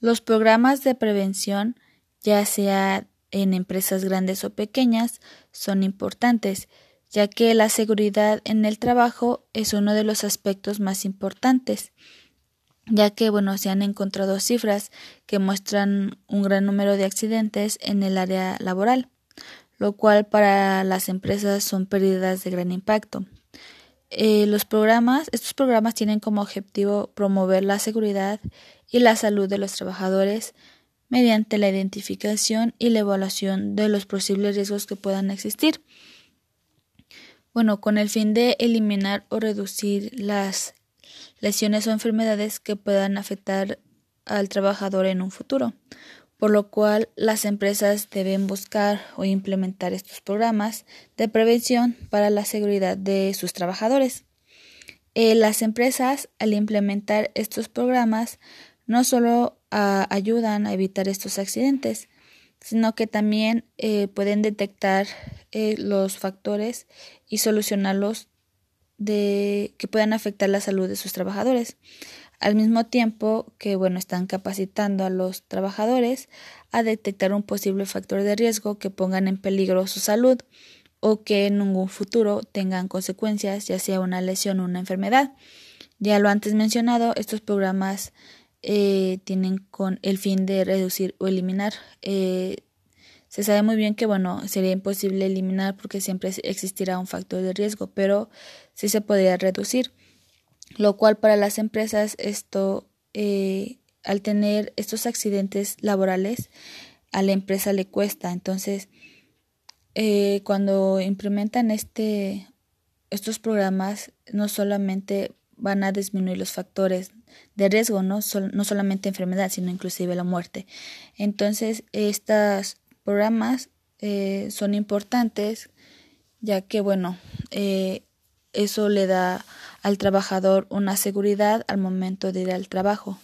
Los programas de prevención, ya sea en empresas grandes o pequeñas, son importantes, ya que la seguridad en el trabajo es uno de los aspectos más importantes, ya que bueno, se han encontrado cifras que muestran un gran número de accidentes en el área laboral, lo cual para las empresas son pérdidas de gran impacto. Eh, los programas, estos programas tienen como objetivo promover la seguridad y la salud de los trabajadores mediante la identificación y la evaluación de los posibles riesgos que puedan existir. Bueno, con el fin de eliminar o reducir las lesiones o enfermedades que puedan afectar al trabajador en un futuro, por lo cual las empresas deben buscar o implementar estos programas de prevención para la seguridad de sus trabajadores. Eh, las empresas, al implementar estos programas, no solo ah, ayudan a evitar estos accidentes, sino que también eh, pueden detectar eh, los factores y solucionarlos de que puedan afectar la salud de sus trabajadores. Al mismo tiempo que bueno están capacitando a los trabajadores a detectar un posible factor de riesgo que pongan en peligro su salud o que en un futuro tengan consecuencias ya sea una lesión o una enfermedad. Ya lo antes mencionado estos programas eh, tienen con el fin de reducir o eliminar eh, se sabe muy bien que, bueno, sería imposible eliminar porque siempre existirá un factor de riesgo, pero sí se podría reducir, lo cual para las empresas esto, eh, al tener estos accidentes laborales, a la empresa le cuesta. Entonces, eh, cuando implementan este, estos programas, no solamente van a disminuir los factores de riesgo, no, no solamente enfermedad, sino inclusive la muerte. Entonces, estas programas eh, son importantes ya que bueno eh, eso le da al trabajador una seguridad al momento de ir al trabajo